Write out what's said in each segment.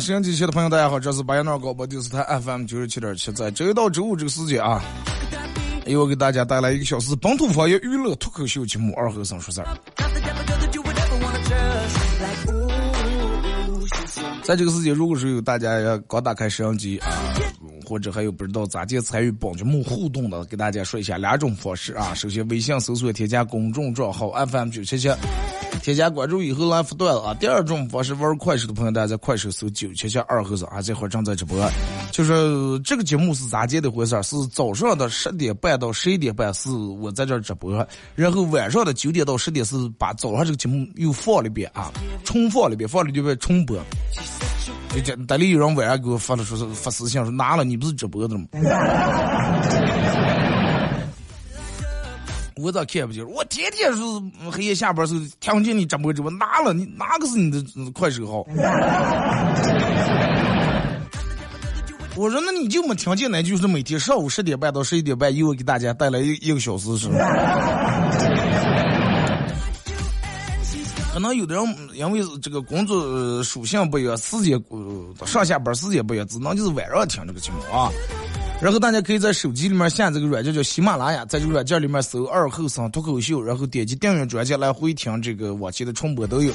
收音机前的朋友，大家好，这是八幺二广播电视台 FM 九十七点七，在周一到周五这个时间啊，由我给大家带来一个小时本土方言娱乐脱口秀节目《二和尚说事儿》。在这个时间，如果说有大家要刚打开摄像机啊，或者还有不知道咋介参与本节目互动的，给大家说一下两种方式啊。首先，微信搜索添加公众账号 FM 九七七。添加关注以后来复段子啊！第二种方式玩快手的朋友，大家在快手搜九七七二和尚啊，这会儿正在直播。就是这个节目是咋接的回事？是早上的十点半到十一点半是我在这儿直播，然后晚上的九点到十点是把早上这个节目又放了一遍啊，重放了一遍，放了一遍重播。就这，单里有人晚上给我发了说是发私信说拿了，你不是直播的吗？我咋看不见？我天天是黑夜下班时候听见你直播直播，哪了？你哪个是你的快手号？我说那你就没听见，那就是每天上午十点半到十一点半，又给大家带来一一个小时是吧？可能有的人因为这个工作属性不一样，时间上下班时间不一样，只能就是晚上听这个节目啊。然后大家可以在手机里面下这个软件叫喜马拉雅，在这个软件里面搜“二后生脱口秀”，然后点击订阅专辑来回听这个往期的重播都有。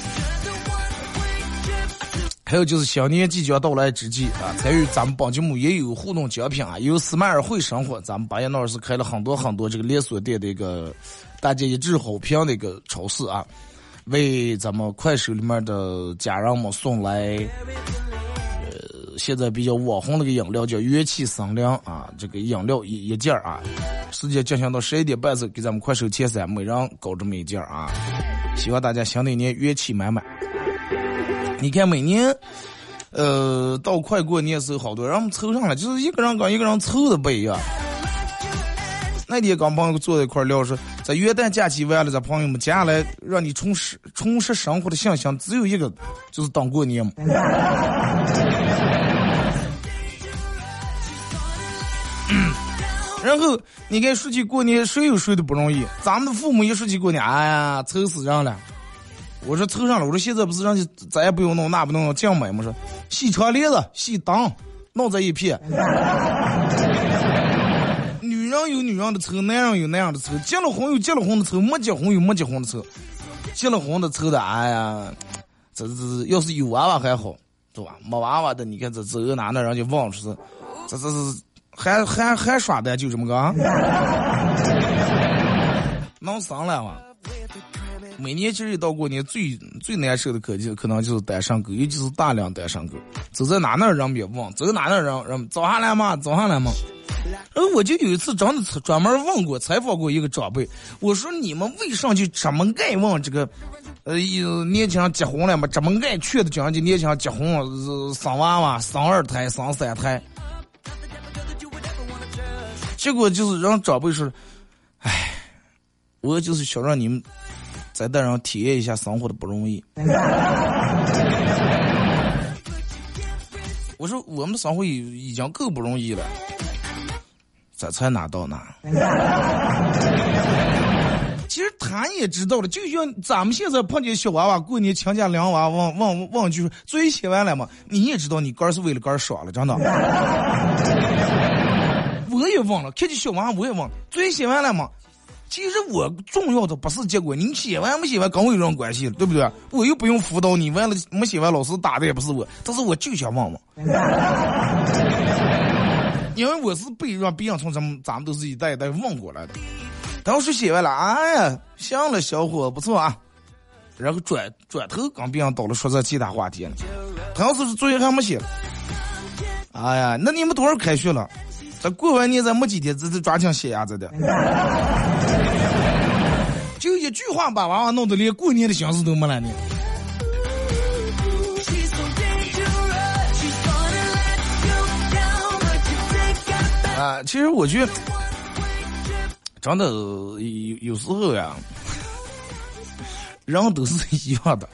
还有就是新年即将到来之际啊，参与咱们本节目也有互动奖品啊，有斯迈尔会生活，咱们八爷那儿是开了很多很多这个连锁店的一个大家一致好评的一个超市啊，为咱们快手里面的家人们送来。现在比较网红那个饮料叫元气森林啊，这个饮料一一件啊，时间进行到十一点半时，给咱们快手前三每人搞这么一件啊，希望大家新的一年元气满满。你看每年，呃，到快过年时候，好多人凑上了，就是一个人跟一个人凑的不一样。那天跟朋友坐在一块聊说，在元旦假期完了，咱朋友们接下来让你重拾重拾生活的信心，只有一个，就是当过年嘛。然后你看说起过年，谁有谁的不容易？咱们的父母一说起过年，哎呀，愁死人了。我说凑上了，我说现在不是让你咱也不用弄，那不弄，这样买吗？说洗窗帘子、洗灯，弄在一片。女人有女人的车，男人有那样的车。结了婚有结了婚的车，没结婚有没结婚的车。结了婚的车的，哎呀，这这，要是有娃娃还好，对吧？没娃娃的，你看这这哪的人就忘了是，这这是。还还还耍的就这么个，能生了吗？每年其实一到过年，最最难受的可就可能就是单身狗，尤其是大量单身狗，走在哪那人别问，走哪那人人早上来嘛，早上来嘛。然后我就有一次真的专门问过采访过一个长辈，我说你们为啥就这么爱问这个？呃，年轻人结婚了嘛，这么爱劝的讲就年轻人结婚生娃娃，生二胎，生三胎。结果就是让长辈说：“哎，我就是想让你们再带上体验一下生活的不容易。”我说：“我们生活已已经够不容易了，这才哪到哪？”其实他也知道了，就像咱们现在碰见小娃娃过年亲家两娃问问问句说：“最写完了嘛？”你也知道，你哥是为了哥爽了，真的。我也忘了，看见小娃我也忘了。作业写完了吗？其实我重要的不是结果，你写完没写完跟我有什么关系，对不对？我又不用辅导你，完了没写完老师打的也不是我，但是我就想问问，因为我是被让别人从咱们咱们都是一代一代问过来的。当时写完了，哎呀，行了，小伙不错啊。然后转转头跟别人到了说这其他话题了。他要是作业还没写，哎呀，那你们多少开学了？这过完年咱没几天，这这抓紧写呀，这的。一句话把娃娃弄得连过年的心思都没了呢。啊，其实我觉得，真的有有时候呀，人都是一样的。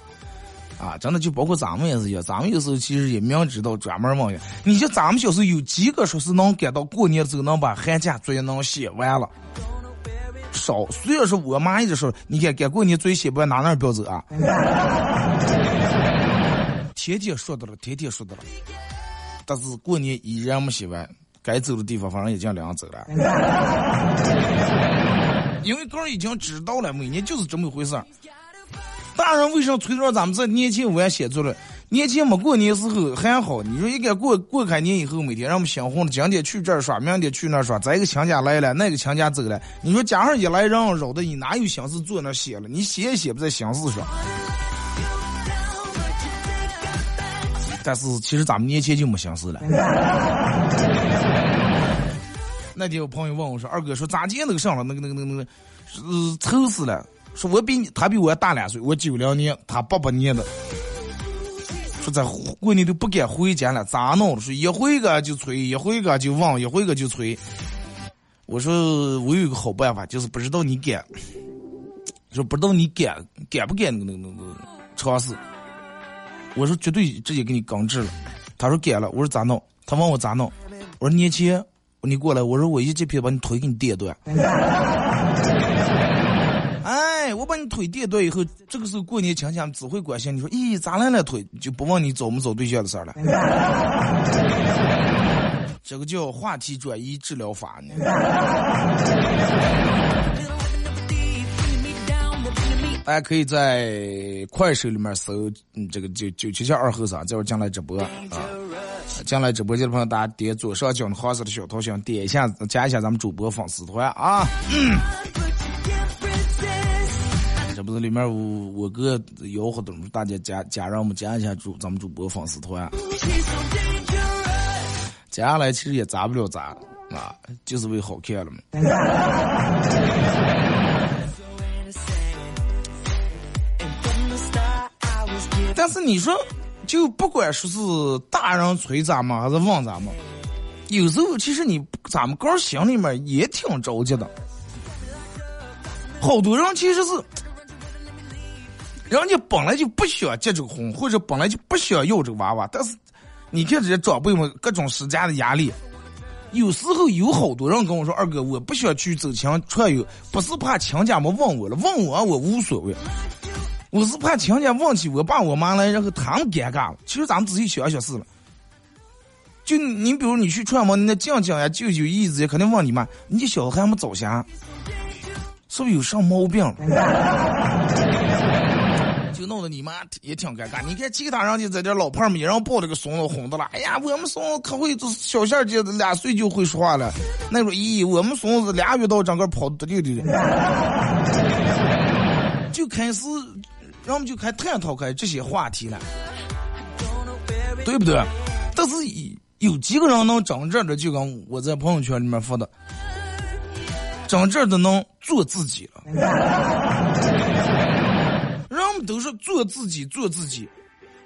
啊，真的就包括咱们也是一样，咱们有时候其实也明知道专门问呀。你像咱们小时候有几个说是能赶到过年的时候能把寒假作业能写完了？少。虽然说我妈一直说，你看赶过年作业写不完，哪哪不要走啊？天天说的了，天天说的了。但是过年依然没写完，该走的地方反正已经两走了。因为哥已经知道了，每年就是这么回事儿。大人为什么催着咱们这年轻晚写作了？年前没过年时候还好，你说应该过过开年以后，每天让我们心慌的，今天去这儿耍，明天去那儿耍，咱一个亲家来了，那个亲家走了，你说加上一来人扰的，你哪有心思坐那写了？你写也写不在心思上。但是其实咱们年前就没心思了。那天有朋友问我说：“二哥，说咋接那个上了？那个那个那个那个，呃，愁死了。”说我比你，他比我大两岁，我九零年，他八八年的。说在过年都不敢回家了，咋弄？说一回个就催，一回个就忘，一回个就催。我说我有个好办法，就是不知道你敢。说不知道你敢敢不敢那个那个那个尝试。我说绝对直接给你刚治了。他说敢了。我说咋弄？他问我咋弄？我说年前你过来，我说我一记皮把你腿给你跌断。哎，我把你腿跌断以后，这个时候过年亲戚只会关心你说，咦，咋了腿？就不问你找没找对象的事儿了。这个叫话题转移治疗法呢。大家可以在快手里面搜，嗯，这个九九七七二后生，这会儿进来直播啊。进来直播间的朋友，大家点左上角的黄色的小头像，点一下，加一下咱们主播粉丝团啊。嗯是里面我我哥吆喝的，大家加加让我们加一下主咱们主播粉丝团，加下来其实也砸不了砸啊，就是为好看了嘛。但是你说，就不管说是大人催咱们还是问咱们，有时候其实你咱们哥心里面也挺着急的，好多人其实是。人家本来就不想结这个婚，或者本来就不想要这个娃娃，但是你看这些长辈们各种施加的压力，有时候有好多人跟我说：“二哥，我不想去走亲串友，不是怕亲家们问我了，问我我无所谓，我是怕亲家问起我爸我妈来，然后他们尴尬了。其实咱们仔细想想是了，就你比如你去串门，你那酱酱呀、舅舅姨子呀，肯定问你妈，你小孩没早下，是不是有啥毛病？就弄得你妈也挺尴尬。你看其他人家在这老胖们一人抱着个孙子哄的了。哎呀，我们孙子可会，小线儿姐俩岁就会说话了。那说咦，我们孙子俩月到整个跑得溜溜的。就开始，人们就开探讨开这些话题了，对不对？但是有几个人能整这的，就跟我在朋友圈里面发的，整这的能做自己了。都是做自己，做自己。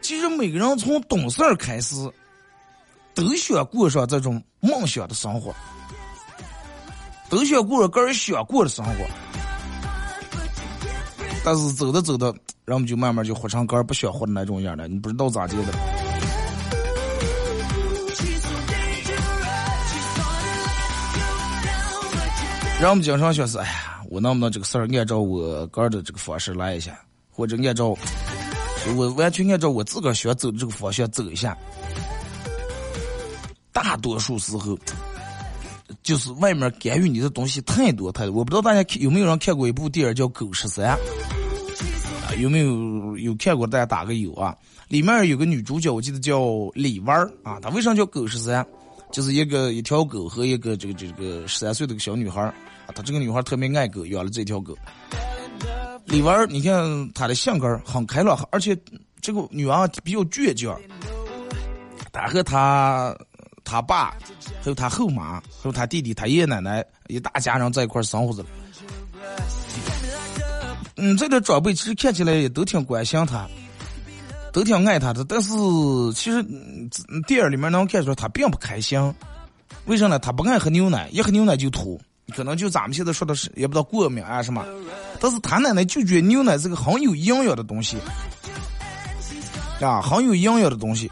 其实每个人从懂事儿开始，都想过上这种梦想的生活，都想过个人想过的生活。但是走着走着，人们就慢慢就活成个人不想活的那种样了。你不知道咋的的。人们经常说是，哎呀，我能不能这个事儿按照我个人的这个方式来一下？或者按照我完全按照我自个儿想走的这个方向走一下，大多数时候就是外面干预你的东西太多太多。我不知道大家有没有人看过一部电影叫《狗十三》，啊，有没有有看过？大家打个有啊。里面有个女主角，我记得叫李弯儿啊。她为啥叫狗十三？就是一个一条狗和一个这个这个十三岁的小女孩啊。她这个女孩特别爱狗，养了这条狗。李弯儿，你看她的性格很开朗，而且这个女娃比较倔强。她和她她爸，还有她后妈，还有她弟弟、她爷爷奶奶一大家人在一块生活着。嗯，这点长辈其实看起来也都挺关心她。都挺爱他的，但是其实电影里面能看出来他并不开心。为啥呢？他不爱喝牛奶，一喝牛奶就吐，可能就咱们现在说的是也不知道过敏啊什么。但是他奶奶就觉得牛奶是个很有营养的东西，啊，很有营养的东西。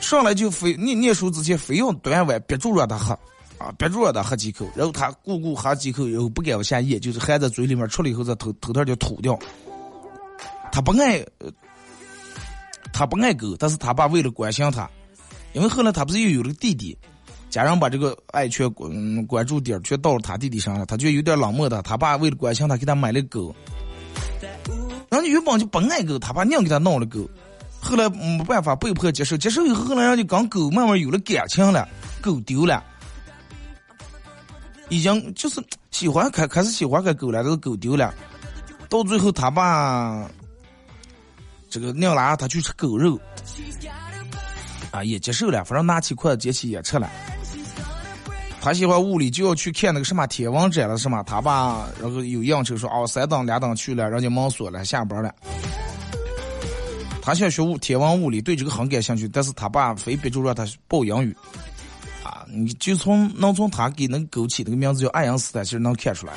上来就非念念书之前非要端碗憋住让他喝，啊，憋住让他喝几口，然后他咕咕喝几口，以后不敢往下咽，就是含在嘴里面，出来以后再头头头就吐掉。他不爱，他不爱狗，但是他爸为了关心他，因为后来他不是又有了个弟弟，家人把这个爱全关关注点全到了他弟弟身上了，他就有点冷漠的。他爸为了关心他，给他买了狗，人家原本就不爱狗，他爸硬给他弄了狗，后来没办法被迫接受，接受以后后来人家跟狗慢慢有了感情了，狗丢了，已经就是喜欢开开始喜欢个狗了，这个狗丢了，到最后他爸。这个娘拉他去吃狗肉，啊，也接受了，反正拿起筷子接起也吃了。他喜欢物理，就要去看那个什么天文展了，是吗？他爸然后有应酬说，哦，三等两等去了，人家忙锁了，下班了。他想学物天文物理，对这个很感兴趣，但是他爸非逼着让他报英语。啊，你就从能从他给那个狗起那个名字叫爱因斯坦，其实能看出来。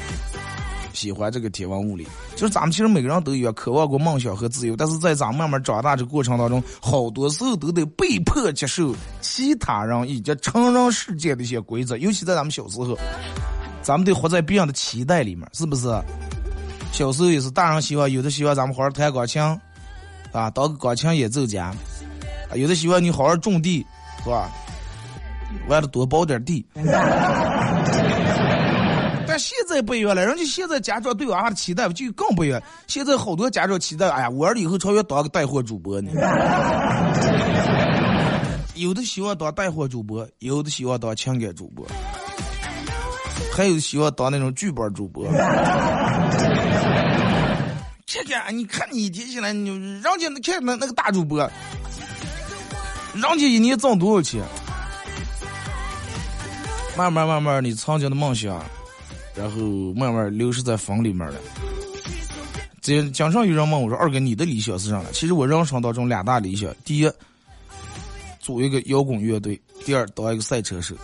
喜欢这个天文物理，就是咱们其实每个人都有渴望过梦想和自由，但是在咱们慢慢长大这过程当中，好多时候都得被迫接受其他人以及成人世界的一些规则，尤其在咱们小时候，咱们得活在别人的期待里面，是不是？小时候也是，大人希望有的希望咱们好好弹钢琴，啊，当个钢琴演奏家，有的希望你好好种地，是吧？完了多包点地。现在不一样了，人家现在家长对娃娃的期待就更不一样。现在好多家长期待，哎呀，我儿以后超越当个带货主播呢。有的希望当带货主播，有的希望当情感主播，还有希望当那种剧本主播。这个，你看你一天起来，你人家那看那那个大主播，人家一年挣多少钱？慢慢慢慢，你曾经的梦想。然后慢慢流失在风里面了。这经常有人问我说：“二哥，你的理想是啥呢？”其实我人生当中两大理想：第一，组一个摇滚乐队；第二，当一个赛车手。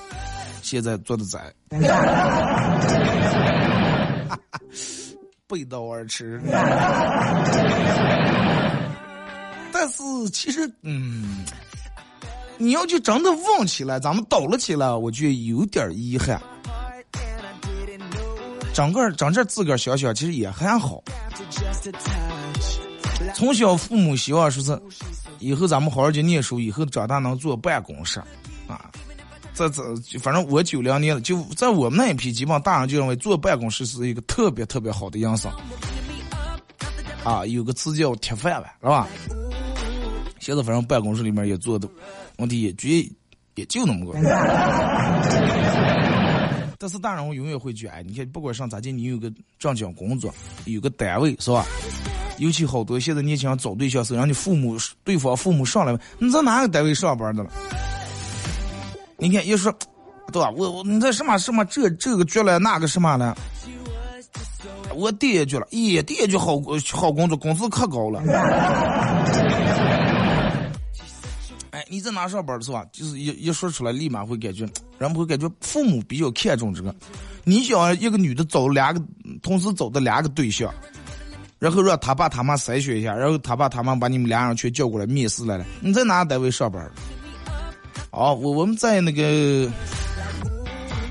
现在做的在，背道而驰。但是其实，嗯，你要就真的旺起来，咱们倒了起来，我觉得有点遗憾。整个整这自个儿想想，其实也还好。从小父母希望说是，以后咱们好好去念书，以后长大能坐办公室，啊，这这反正我九零年的，就在我们那一批，基本上大人就认为坐办公室是一个特别特别好的营生。啊，有个词叫铁饭碗，是吧？现在反正办公室里面也做的，问题也绝也就那么个。但是大人我永远会觉得，你看，不管上咋地，你有个正经工作，有个单位，是吧？尤其好多现在年轻人找对象时，让你父母对方父母上来你在哪个单位上班的了？你看一说，对吧？我我你在什么什么这这个局了，那个什么了？我第一句了，咦，第一句好好工作，工资可高了。哎你在哪上班是吧？就是一一说出来，立马会感觉，人们会感觉父母比较看重这个。你想一个女的找两个，同时找的两个对象，然后让他爸他妈筛选一下，然后他爸他妈把你们俩人全叫过来面试来了。你在哪个单位上班？哦，我我们在那个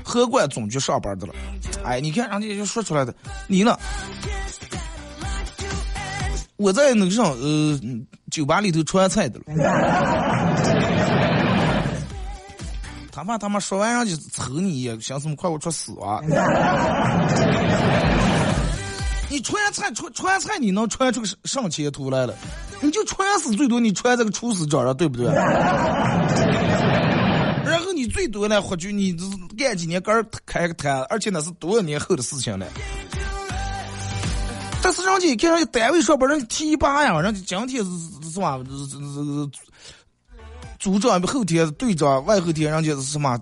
河关总局上班的了。哎，你看人家就说出来的，你呢？我在那个上呃酒吧里头传菜的了。他怕他妈说完人家抽你，也想什么快给我出死啊！你传菜传传菜，你能穿出个上前途来了？你就传死最多，你穿这个厨师长了，对不对？然后你最多呢，或许你干几年干开个摊，而且那是多少年后的事情了。但是人家一看，人家单位上班，人提拔呀，人家今天是是吧？组长，后天队长，外后天人家是什么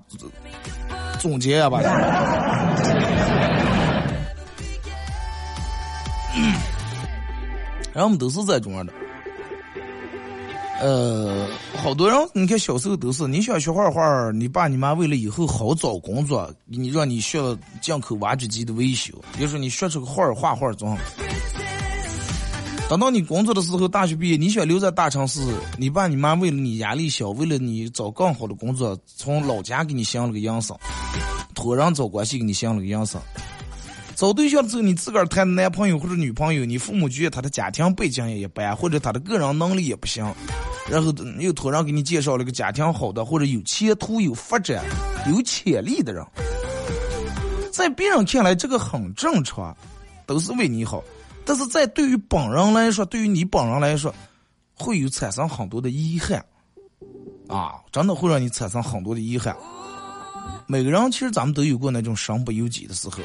总结呀吧？然后我们都是这种的。呃，好多人，你看小时候都是，你想学画画，你爸你妈为了以后好找工作，你让你学了进口挖掘机的维修，比如说你学出个画画画总。等到你工作的时候，大学毕业，你想留在大城市，你爸你妈为了你压力小，为了你找更好的工作，从老家给你相了个营生，托人找关系给你相了个营生。找对象的时候，你自个儿谈的男朋友或者女朋友，你父母觉得他的家庭背景也一般，或者他的个人能力也不行，然后又托人给你介绍了个家庭好的，或者有前途、有发展、有潜力的人，在别人看来这个很正常，都是为你好，但是在对于本人来说，对于你本人来说，会有产生很多的遗憾，啊，真的会让你产生很多的遗憾。每个人其实咱们都有过那种身不由己的时候。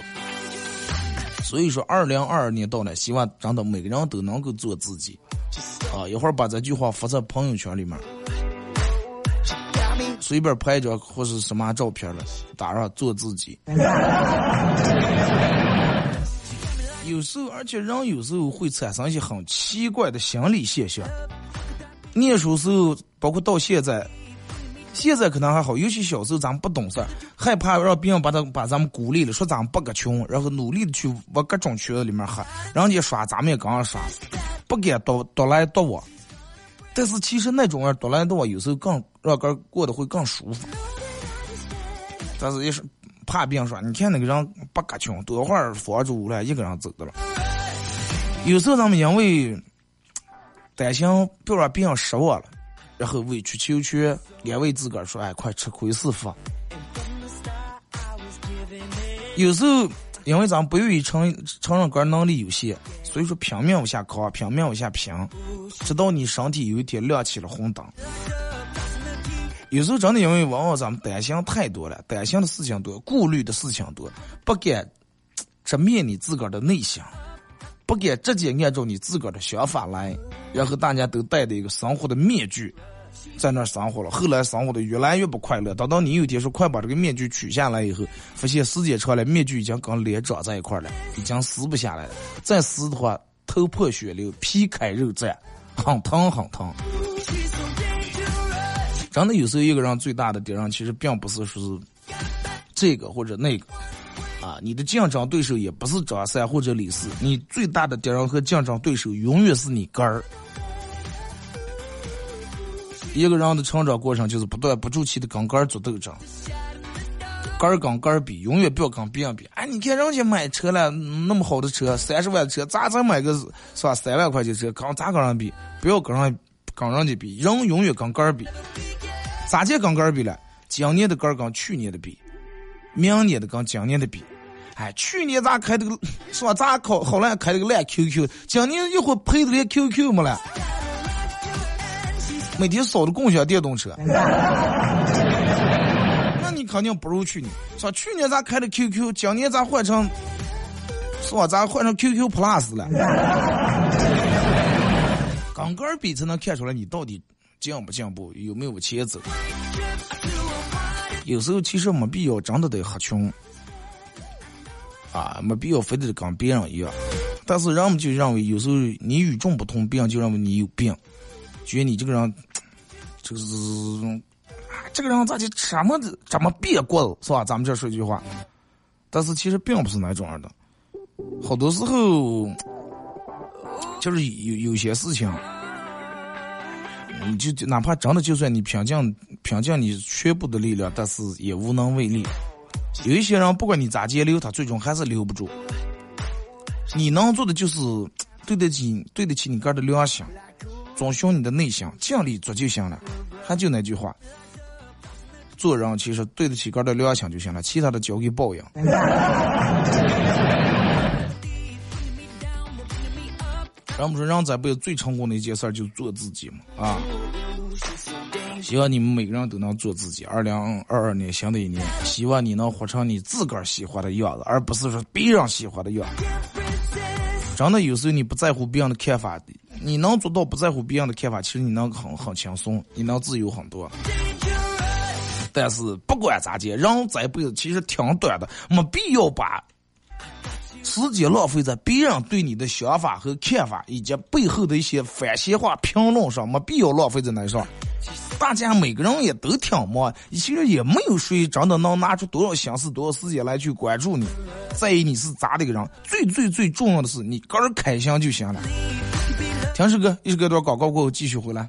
所以说，二零二二年到了，希望真的每个人都能够做自己。啊，一会儿把这句话发在朋友圈里面，随便拍一张或是什么照片了，打上做自己。有时候，而且人有时候会产生一些很奇怪的心理现象。念书时候，包括到现在。现在可能还好，尤其小时候咱们不懂事儿，害怕让别人把他把咱们孤立了，说咱们不个穷，然后努力的去往各种圈子里面喝，人家耍咱们也跟着耍，不敢多多来多往。但是其实那种人多来多往，有时候更让人过得会更舒服。但是也是怕别人说，你看那个人不个穷，多会儿房住了，一个人走的了。有时候咱们因为担心不要让别人失望了。然后委曲求全，安慰自个儿说：“哎，快吃亏是福。”有时候，因为咱们不愿意承承认个人能力有限，所以说拼命往下扛，拼命往下拼，直到你身体有一天亮起了红灯。有时候真的因为往往咱们担心太多了，担心的事情多，顾虑的事情多，不敢直面你自个儿的内心。不敢直接按照你自个儿的想法来，然后大家都戴着一个生活的面具，在那生活了。后来生活的越来越不快乐。等到你有一天说快把这个面具取下来以后，发现时间长了，面具已经跟脸长在一块了，已经撕不下来了。再撕的话，头破血流，皮开肉绽，很疼很疼。真的有时候一个人最大的敌人，其实并不是说是这个或者那个。啊，你的竞争对手也不是张三或者李四，你最大的敌人和竞争对手永远是你根儿。一个人的成长过程就是不断不住气的跟根儿做斗争，根儿跟根儿比，永远不要跟别人比。哎，你看人家买车了，那么好的车，三十万的车，咋才买个是吧？三万块钱车，跟咋跟人比？不要跟人跟人家比，人永远跟根儿比。咋就跟根儿比了？今年的根儿跟去年的比，明年的跟今年的比。哎，去年咋开的个，是吧？咋考好了开了个烂 QQ，今年一会儿赔的连 QQ 没了，每天扫的共享电动车，那你肯定不如去年。说去年咋开的 QQ，今年咋换成，是吧？咋换成 QQ Plus 了？刚个儿比才能看出来你到底进不进步，有没有前走。有时候其实没必要，真的得喝穷。啊，没必要非得跟别人一样，但是人们就认为有时候你与众不同，别人就认为你有病，觉得你这个人就 是，这个人咋就什么这么别过了是吧？咱们这说一句话，但是其实并不是那种样的，好多时候就是有有些事情，你就哪怕真的就算你拼尽拼尽你全部的力量，但是也无能为力。有一些人，不管你咋节留，他最终还是留不住。你能做的就是对得起、对得起你个的良心，遵循你的内心，尽力做就行了。还就那句话，做人其实对得起个的良心就行了，其他的交给报应。人们说，人这辈子最成功的一件事就是做自己嘛，啊！希望你们每个人都能做自己。二零二二年新的一年，希望你能活成你自个儿喜欢的样子，而不是说别人喜欢的样子。真的，有时候你不在乎别人的看法，你能做到不在乎别人的看法，其实你能很很轻松，你能自由很多。但是不管咋地，人这辈子其实挺短的，没必要把。时间浪费在别人对你的想法和看法以及背后的一些反闲话评论上，没必要浪费在那上。大家每个人也都挺忙，其实也没有谁真的能拿出多少心思、多少时间来去关注你，在意你是咋的个人。最最最重要的是你个人开心就行了。听首歌，一首歌段广告过后继续回来。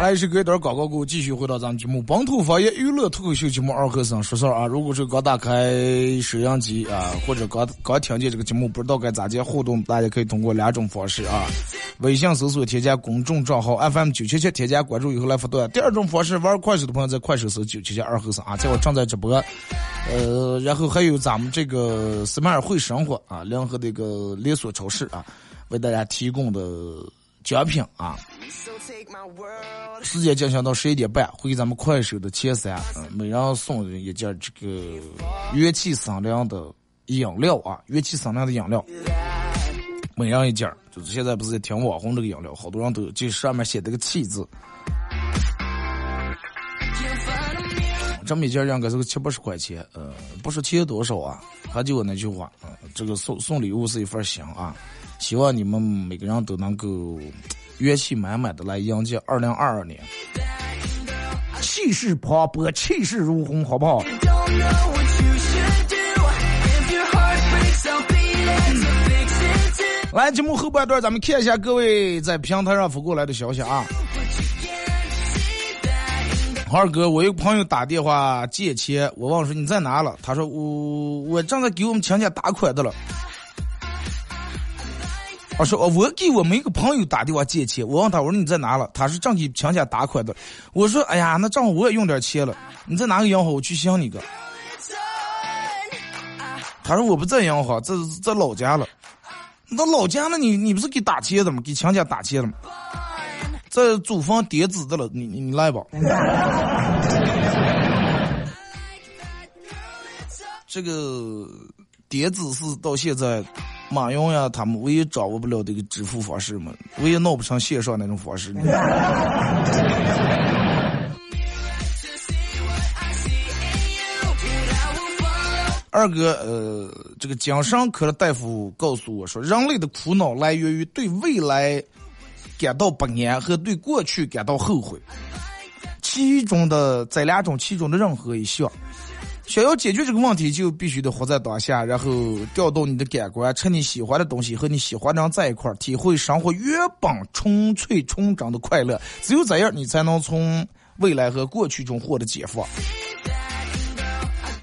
来是隔一段广告过后，继续回到咱们节目《本土方言娱乐脱口秀》节目二和尚说事儿啊！如果是刚打开摄像机啊，或者刚刚听见这个节目，不知道该咋接互动，大家可以通过两种方式啊：微信搜索添加公众账号 FM 九七七，添加关注以后来发段；第二种方式，玩快手的朋友在快手搜九七七二和尚啊，在我正在直播。呃，然后还有咱们这个斯迈尔会生活啊，联合这个连锁超市啊，为大家提供的。奖品啊！时间进行到十一点半，会给咱们快手的前三，嗯，每人送一件这个元气森林的饮料啊，元气森林的饮料，每人一件。就是现在不是在挺网红这个饮料，好多人都就上面写的个“气”字。这么一件应该是个七八十块钱，呃，不是钱多少啊？还就我那句话，啊，这个送送礼物是一份行啊。希望你们每个人都能够元气满满的来迎接二零二二年，气势磅礴，气势如虹，好不好？来，节目后半段，咱们看一下各位在平台上发过来的消息啊。二哥，我一个朋友打电话借钱，我问说你在哪了？他说我我正在给我们亲戚打款的了。我说我给我们一个朋友打电话借钱，我问他我说你在哪了？他是正给强家打款的。我说哎呀，那正好我也用点钱了，你在哪个银行？我去相你个。他说我不在银行，在在老家了。那老家了，你你不是给打钱的吗？给强家打钱的吗？在租房叠资的了，你你你来吧。这个叠资是到现在。马云呀，他们唯一掌握不了这个支付方式嘛，唯一弄不成线上那种方式。二哥，呃，这个精神科的大夫告诉我说，人类的苦恼来源于对未来感到不安和对过去感到后悔。其中的这两种其中的任何一项。想要解决这个问题，就必须得活在当下，然后调动你的感官，吃你喜欢的东西，和你喜欢的人在一块儿，体会生活原本纯粹纯真的快乐。只有这样，你才能从未来和过去中获得解放。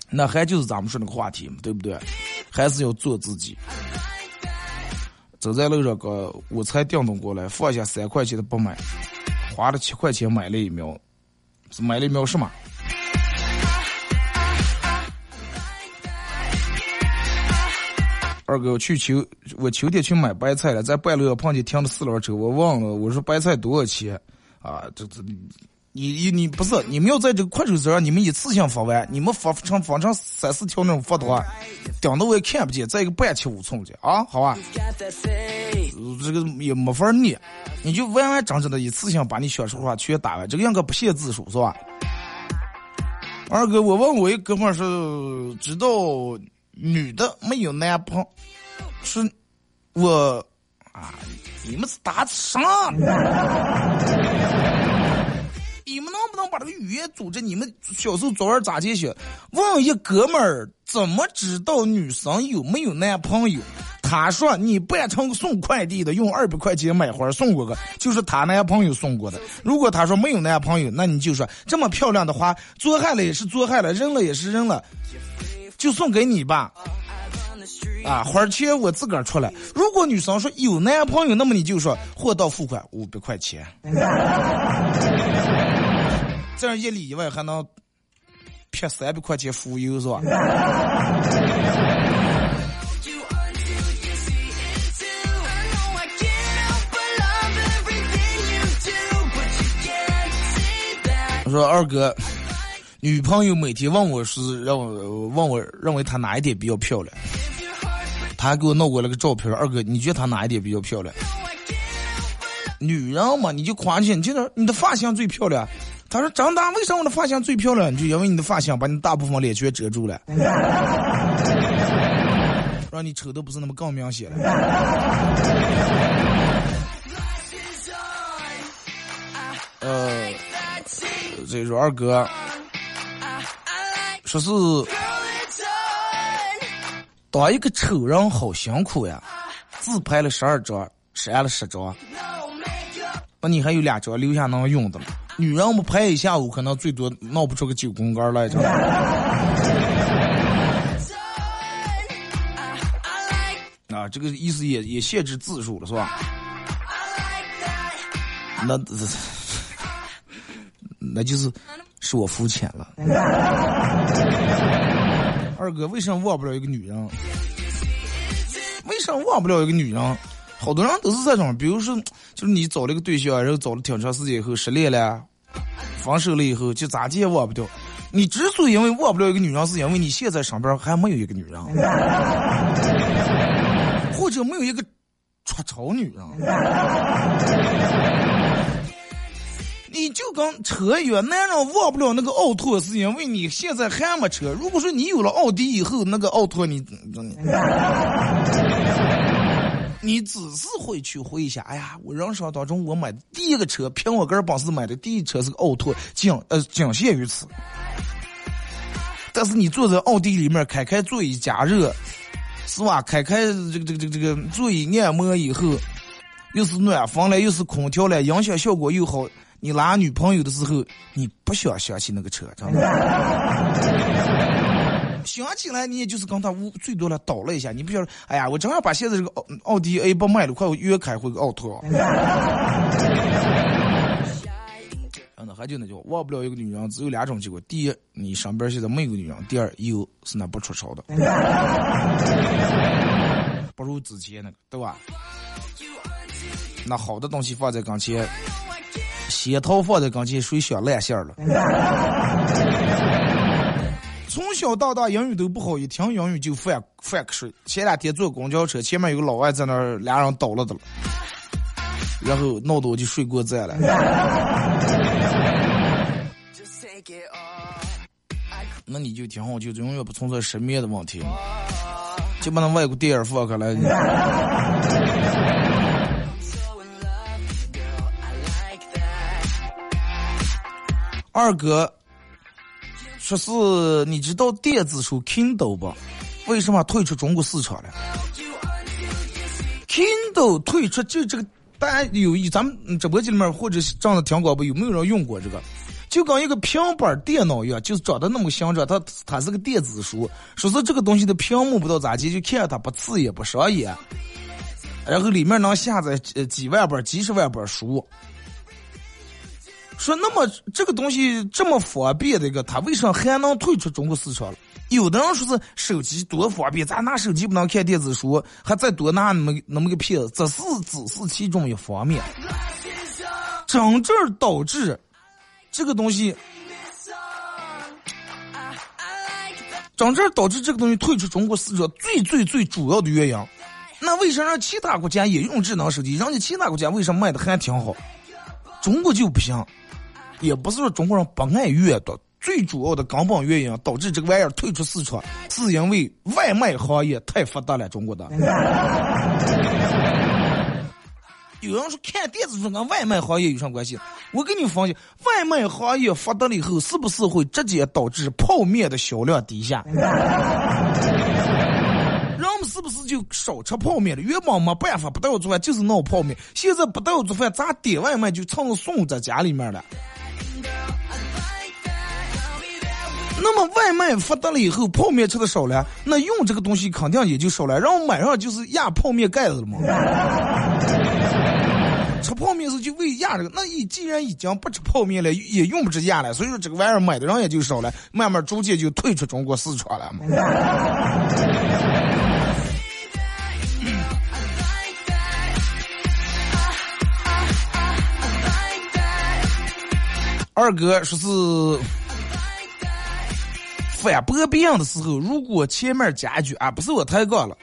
那还就是咱们说那个话题嘛，对不对？还是要做自己。走在路上，个我才调动过来，放下三块钱的不买，花了七块钱买了一苗，是买了一苗什么？二哥，我去秋，我秋天去买白菜了，在半路上碰见停了四轮车，我忘了，我说白菜多少钱？啊，这这，你你你不是，你们要在这个快手上，你们一次性发完，你们发成发成三四条那种发的话，顶的我也看不见，再一个半七五寸的啊，好吧？这个也没法念，你就完完整整的一次性把你想说的话全打完，这个应该不限字数是吧？二哥，我问我一哥们儿是知道。女的没有男朋友，是，我啊，你们是打啥？你们能不能把这个语言组织？你们小时候早晚咋进去？问一哥们儿怎么知道女生有没有男朋友？他说你扮成送快递的，用二百块钱买花送过个，就是他男朋友送过的。如果他说没有男朋友，那你就说这么漂亮的花，做害了也是做害了，扔了也是扔了。就送给你吧，啊，花钱我自个儿出来。如果女生说有男朋友，那么你就说货到付款五百块钱，这样一里一外还能撇三百块钱服务油是吧？我说二哥。女朋友每天问我是让我问我认为她哪一点比较漂亮，她还给我弄过来个照片。二哥，你觉得她哪一点比较漂亮？女人嘛，你就夸起，你觉得你的发型最漂亮。他说张大，为什么我的发型最漂亮？就因为你的发型把你大部分脸全遮住了，让你丑的不是那么更明显了。呃，这说二哥。说是当一个丑人好辛苦呀，自拍了十二张，删了十张，那你还有两张留下能用的了。女人们拍一下午，可能最多闹不出个九宫格来着。啊，这个意思也也限制字数了，是吧？那 那就是。是我肤浅了，二哥，为什么忘不了一个女人？为什么忘不了一个女人？好多人都是这种，比如说，就是你找了一个对象，然后找了挺长时间以后失恋了，分手了以后，就咋地也忘不掉。你之所以因为忘不了一个女人，是因为你现在身边还没有一个女人，或者没有一个出丑女人。你就跟车一样，男人忘不了那个奥拓，是因为你现在还没车。如果说你有了奥迪以后，那个奥拓你，你 你只是会去回想，哎呀，我人生当中我买的第一个车，凭我个人本事买的第一车是个奥拓，仅呃仅限于此。但是你坐在奥迪里面，开开座椅加热，是吧？开开这个这个这个这个座椅按摩以后，又是暖风了，又是空调了，音响效果又好。你拉女朋友的时候，你不需要想起那个车，知道吗？想起来，你也就是跟他屋最多了倒了一下。你不晓得，哎呀，我正好把现在这个奥奥迪 A 八卖了，快我约开回个奥拓。那还就那句话忘不了一个女人，只有两种结果：第一，你身边现在没有女人；第二，有是那不出丑的，不如之前那个，对吧？那好的东西放在跟前。仙桃放在跟前，谁想烂馅了？从小到大英语都不好，一听英语就犯犯瞌睡。前两天坐公交车，前面有个老外在那儿，俩人倒了的了，然后闹得我就睡过站了。那你就挺好，就永远不存在失眠的问题，就把那外国电影放开来。二哥说是你知道电子书 Kindle 不？为什么退出中国市场了？Kindle 退出就这个，大家有咱们直播间里面或者这样的听广播，有没有人用过这个？就跟一个平板电脑一样，就是长得那么像，着，它它是个电子书。说是这个东西的屏幕不知道咋接，就看它不刺眼不伤眼，然后里面能下载呃几万本、几十万本书。说那么这个东西这么方便的一个，它为什么还能退出中国市场了？有的人说是手机多方便，咱拿手机不能看电子书，还再多拿那么那么个片子，这是只是其中一方面。真正导致这个东西，真正导致这个东西退出中国市场最最最主要的原因，那为啥让其他国家也用智能手机？人家其他国家为什么卖的还挺好？中国就不行，也不是说中国人不爱阅读。最主要的根本原因导致这个玩意儿退出市场，是因为外卖行业太发达了。中国的有人说看电子书跟外卖行业有什么关系？我给你分析，外卖行业发达了以后，是不是会直接导致泡面的销量低下？人们是不是就少吃泡面了？原本没办法，不带我做饭就是闹泡面。现在不带我做饭，咋点外卖就蹭送在家里面了。那么外卖发达了以后，泡面吃的少了，那用这个东西肯定也就少了。然后买上就是压泡面盖子了嘛。吃泡面是就为压这个，那你既然已经不吃泡面了，也用不着压了，所以说这个玩意儿买的人也就少了，慢慢逐渐就退出中国市场了嘛。二哥说是。反驳别人的时候，如果前面加一句“啊，不是我抬杠了”，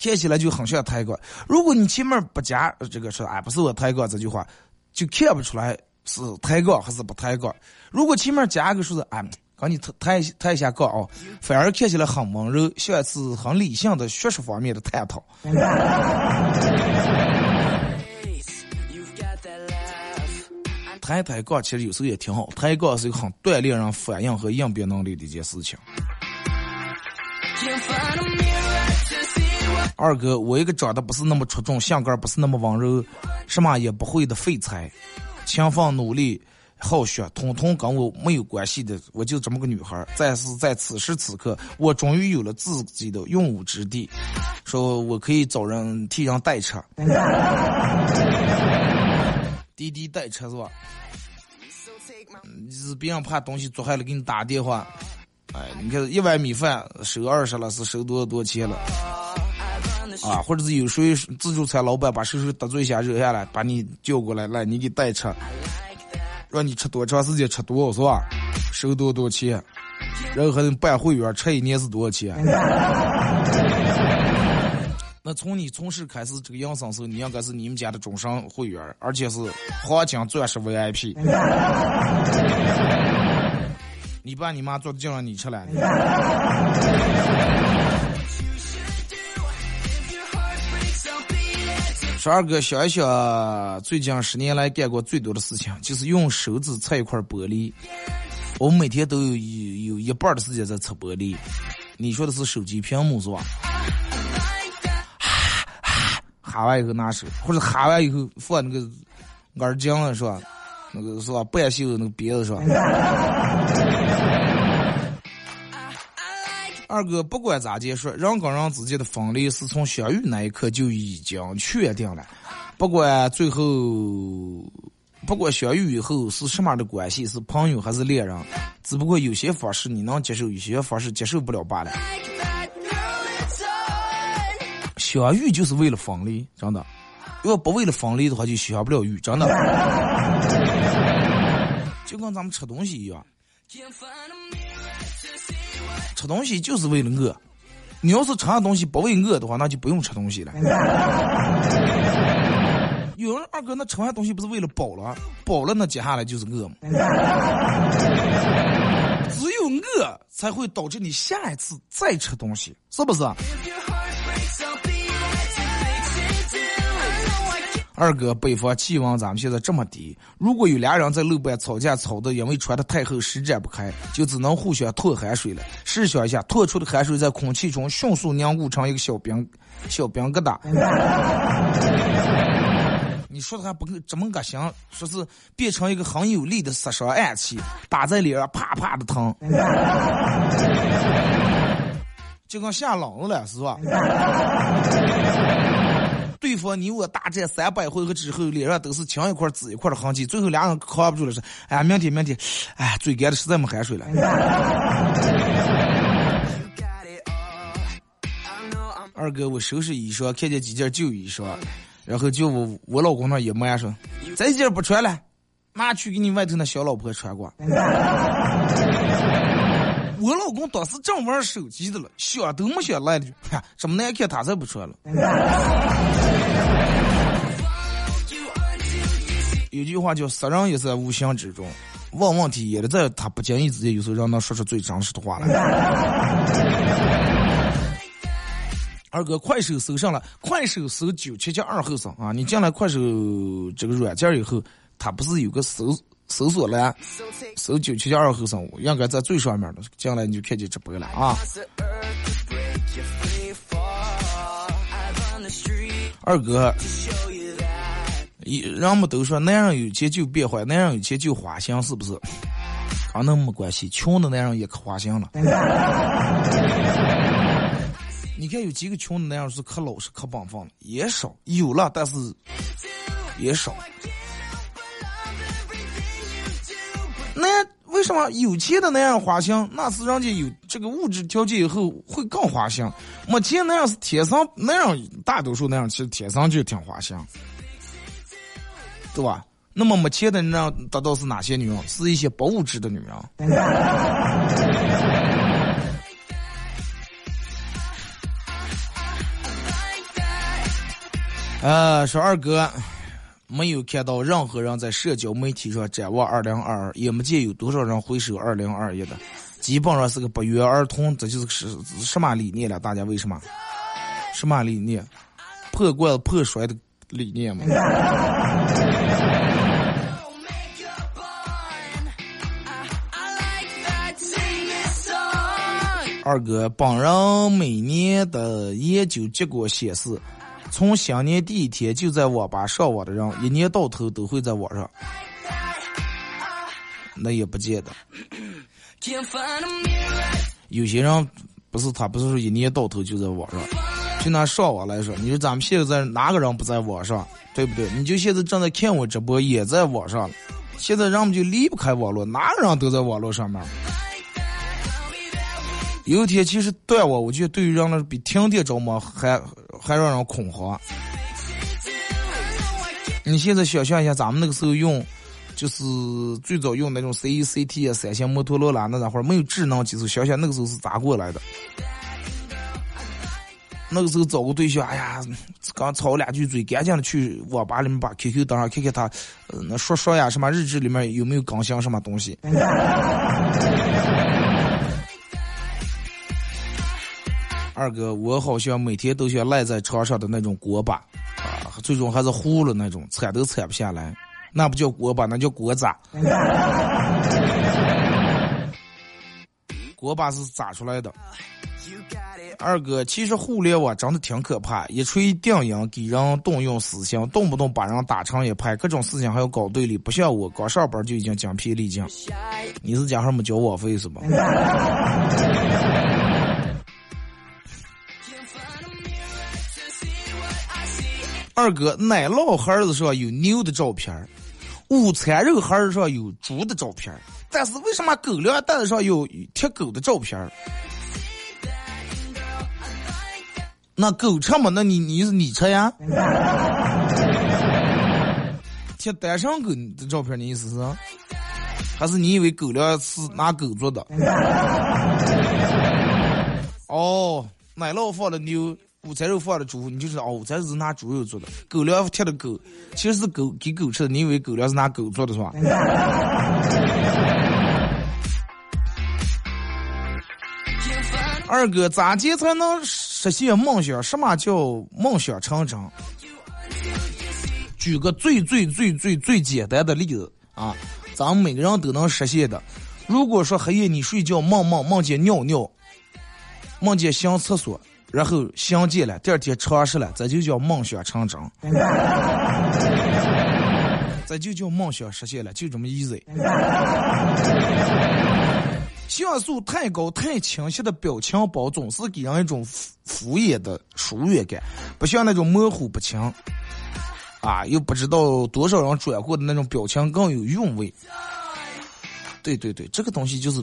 看起来就很像抬杠；如果你前面不加这个说“啊，不是我抬杠”这句话，就看不出来是抬杠还是不抬杠。如果前面加个说是“啊，刚你抬抬抬一下杠啊”，反而看起来很温柔，像是很理性的学术方面的探讨。抬抬杠其实有时候也挺好，抬杠是一个很锻炼人反应和应变能力的一件事情。二哥，我一个长得不是那么出众、性格不是那么温柔、什么也不会的废材，勤奋努力、好学，统统跟我没有关系的，我就这么个女孩。但是 在此时此刻，我终于有了自己的用武之地，说我可以找人替人代车。滴滴代车是吧？是别人怕东西做坏了给你打电话，哎，你看一碗米饭收二十了，是收多少多钱了？啊，或者是有谁自助餐老板把谁谁得罪一下惹下来，把你叫过来，来你给代车，让你吃多长时间吃多少是吧？收多少多少钱？然后还能办会员，吃一年是多少钱？从你从事开始这个养生时候，你应该是你们家的终身会员，而且是黄金钻石 VIP。你爸你妈做的就让你吃了。十二哥想一想，最近十年来干过最多的事情，就是用手指擦一块玻璃。我们每天都有有一半的时间在擦玻璃。你说的是手机屏幕是吧？喊完以后拿手，或者喊完以后放那个耳镜了是吧？那个是吧？半袖那个鼻子是吧？二哥，不管咋接说，人跟人之间的分离是从相遇那一刻就已经确定了。不管最后，不管相遇以后是什么样的关系，是朋友还是恋人，只不过有些方式你能接受，有些方式接受不了罢了。相遇就是为了分离，真的。要不为了分离的话，就相不了遇，真的。就跟咱们吃东西一样，吃东西就是为了饿。你要是吃东西不为饿的话，那就不用吃东西了。有人二哥，那吃完东西不是为了饱了？饱了那接下来就是饿吗。只有饿才会导致你下一次再吃东西，是不是？二哥，北方气温咱们现在这么低，如果有俩人在路边吵架，吵的因为穿的太厚施展不开，就只能互相吐汗水了。试想一下，吐出的汗水在空气中迅速凝固成一个小冰小冰疙瘩。你说的还不够这么个行，说是变成一个很有力的杀伤暗器，打在脸上啪啪的疼，就跟下冷子了是吧？对方你我大战三百回合之后，脸上都是青一块紫一块的痕迹，最后两人扛不住了，说哎呀，明天明天，哎，嘴干的实在没汗水了。二哥，我收拾衣裳，看见几件旧衣裳，然后就我我老公那也没说，这件不穿了，拿去给你外头那小老婆穿过。我老公当时正玩手机的了，想都没想来的，这么难看他才不穿了。有句话叫“杀人也在无形之中”，问问题也得在他不经意之间，有时候让他说出最真实的话来。二哥，快手搜上了，快手搜九七七二后生啊！你进来快手这个软件以后，它不是有个搜？搜索栏，搜九七七二后生，应该在最上面的。进来你就看见直播了啊！二哥，一人们都说男人有钱就变坏，男人有钱就花心，是不是？啊，那没关系，穷的男人也可花心了。你看有几个穷的男人是可老实、可本分的，也少，有了，但是也少。那为什么有钱的那样花心？那是人家有这个物质条件以后会更花心。没钱那样是天生那样，大多数那样其实天生就挺花心，对吧？那么没钱的那样得到是哪些女人？是一些不物质的女人。呃，说二哥。没有看到任何人在社交媒体上展望二零二二，也没见有多少人回首二零二一的，基本上是个不约而同，这就是是什么理念了？大家为什么？什么理念？破罐子破摔的理念吗？二哥，本人每年的研究结果显示。从新年第一天就在网吧上网的人，一年到头都会在网上。那也不见得。有些人不是他，不是说一年到头就在网上。就拿上网来说，你说咱们现在哪个人不在网上，对不对？你就现在正在看我直播，也在网上。现在人们就离不开网络，哪个人都在网络上面。有一天，其实断网，我觉得对于人来说比停电着魔还还让人恐慌。你现在想象一下，咱们那个时候用，就是最早用那种 C E C T 啊，三星、摩托罗拉那会儿没有智能机，想想那个时候是咋过来的？那个时候找个对象，哎呀，刚吵两句嘴，赶紧的去网吧里面把 Q Q 登上，看看他，那说说呀，什么日志里面有没有更新什么东西。二哥，我好像每天都像赖在床上的那种锅巴，啊，最终还是糊了那种，铲都铲不下来。那不叫锅巴，那叫锅渣。锅巴是咋出来的？二哥，其实互联网真的挺可怕，一锤定音，给人动用私心，动不动把人打成一派，各种事情还要搞对立。不像我，刚上班就已经精疲力尽。你是家伙没交网费是吧？二哥，奶酪盒子上有牛的照片午餐肉盒子上有猪的照片但是为什么狗粮袋子上有贴狗的照片那狗吃吗？那你你是你吃呀？贴单身狗的照片，你意思是？还是你以为狗粮是拿狗做的？哦，奶酪放的牛。午餐肉放的猪，你就知道哦，午餐肉是拿猪肉做的。狗粮贴的狗，其实是狗给狗吃的。你以为狗粮是拿狗做的是吧？二哥，咋接才能实现梦想？什么叫梦想成真？举个最最最最最简单的例子啊，咱们每个人都能实现的。如果说黑夜你睡觉梦梦梦见尿尿，梦见上厕所，然后相见了，第二天尝试了，这就叫梦想成真。这就叫梦想实现了，就这么 easy。像素太高、太清晰的表情包总是给人一种敷衍的疏远感，不像那种模糊不清，啊，又不知道多少人转过的那种表情更有韵味。对对对，这个东西就是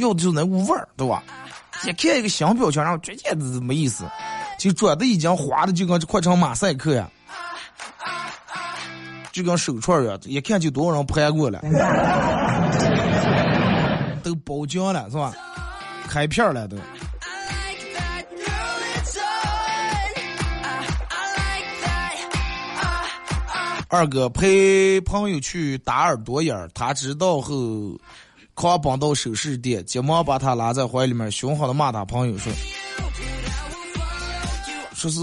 要的就是那股味儿，对吧？一看一个新表情，然后直接是没意思，就转的已经花的就跟快成马赛克呀。就跟手串一样，一看就多少人拍过了，都包浆了是吧？开片了都。二哥陪朋友去打耳朵眼儿，他知道后，狂奔到首饰店，急忙把他拉在怀里面，凶狠的骂他朋友说。说是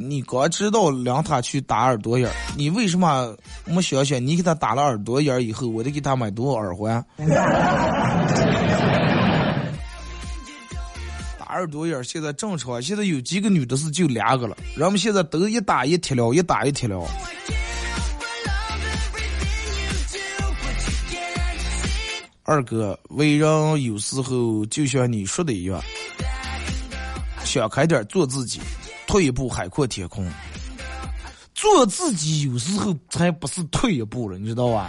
你刚知道让他去打耳朵眼儿，你为什么没想想你给他打了耳朵眼儿以后，我得给他买多少耳环？打耳朵眼儿现在正常，现在有几个女的是就两个了，人们现在都一打一贴了，一打一贴了。二哥为人有时候就像你说的一样，想开点做自己。退一步，海阔天空。做自己有时候才不是退一步了，你知道吧？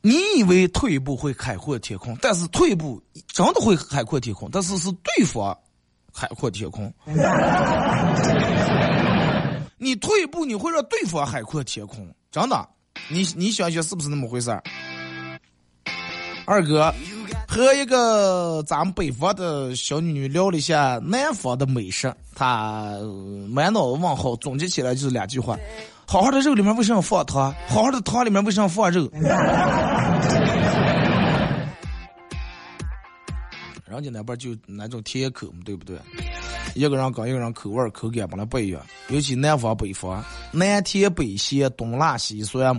你以为退一步会海阔天空，但是退一步真的会海阔天空，但是是对方海阔天空。你退一步，你会让对方海阔天空，真的。你你想想是不是那么回事儿？二哥。和一个咱们北方的小女女聊了一下南方的美食，她满脑子问号，总结起来就是两句话：好好的肉里面为什么放汤？好好的汤里面为什么放肉？人家那边就那种甜口，对不对？一个人跟一个人口味口感本来不一样，尤其南方北方，南甜北咸，东辣西酸。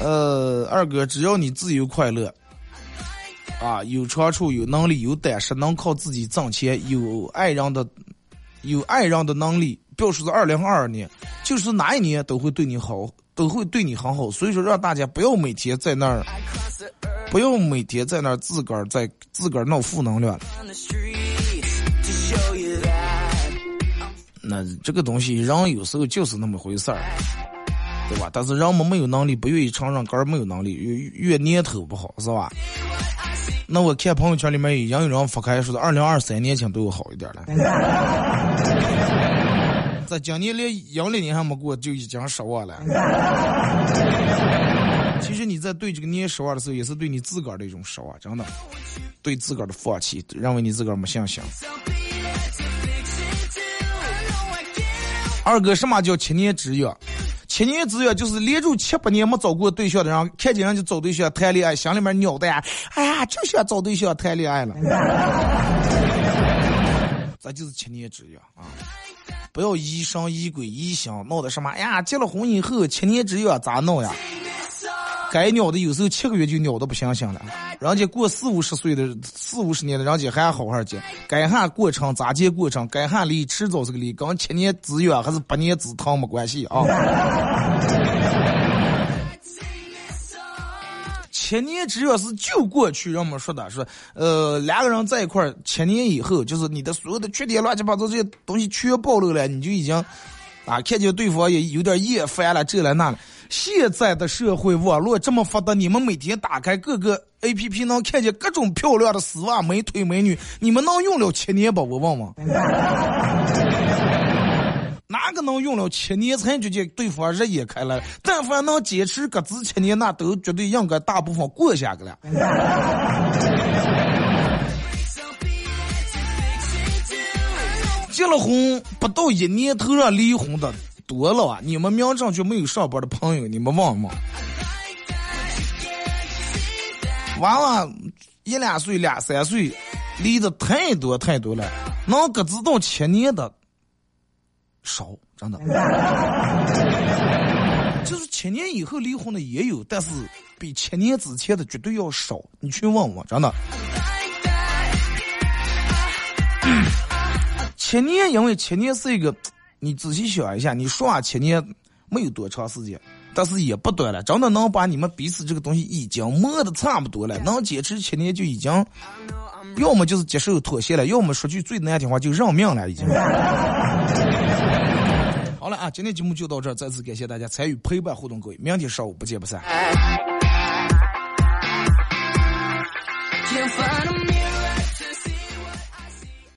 呃，二哥，只要你自由快乐，啊，有长处，有能力，有胆识，能靠自己挣钱，有爱人的，有爱人的能力，表示在二零二二年，就是哪一年都会对你好，都会对你很好。所以说，让大家不要每天在那儿，不要每天在那儿自个儿在自个儿闹负能量。那这个东西，人有时候就是那么回事儿。对吧？但是人们没有能力，不愿意承认，个儿没有能力，越越年头不好，是吧？那我看朋友圈里面已经有人发开说的，二零二三年前对我好一点了。在今年连阳历年还没过，就已经失望了。其实你在对这个年失望的时候，也是对你自个儿的一种失望，真的，对自个儿的放弃，认为你自个儿没信心。二哥，什么叫七年之约？七年之约就是连住七八年没找过对象的人，看见人就找对象谈恋爱，心里面鸟蛋，哎呀，就想找对象谈恋爱了。这就是七年之约啊！不要疑神疑鬼疑心，闹的什么？哎呀，结了婚以后七年之约咋弄呀？该鸟的有时候七个月就鸟的不相信了，人家过四五十岁的四五十年的人家还好好结，该喊过程咋结过程，该喊离迟早是个离，跟七年之约还是八年之疼没关系啊。七年之约是就过去，人们说的说，呃，两个人在一块儿七年以后，就是你的所有的缺点、乱七八糟这些东西全暴露了，你就已经啊看见对方也有点厌烦了，这了那了。现在的社会网络这么发达，你们每天打开各个 A P P 能看见各种漂亮的丝袜、美腿、美女，你们能用了七年吧？我问问，哪个能用了七年才觉得对方日眼开了？但凡能坚持个子七年，那都绝对应该大部分过下去了。结了婚不到一年头让离婚的。多了啊！你们民政局没有上班的朋友，你们问问。娃娃一两岁、两三岁，离的太多太多了。能各自到七年的少，真的。就是七年以后离婚的也有，但是比七年之前的绝对要少。你去问问，真的。七年，因为七年是一个，你仔细想一下，你说啊，七年没有多长时间，但是也不短了，真的能把你们彼此这个东西已经磨的差不多了，能坚持七年就已经，要么就是接受妥协了，要么说句最难听话就认命了，已经。好了啊，今天节目就到这儿，再次感谢大家参与陪伴互动，各位，明天上午不见不散。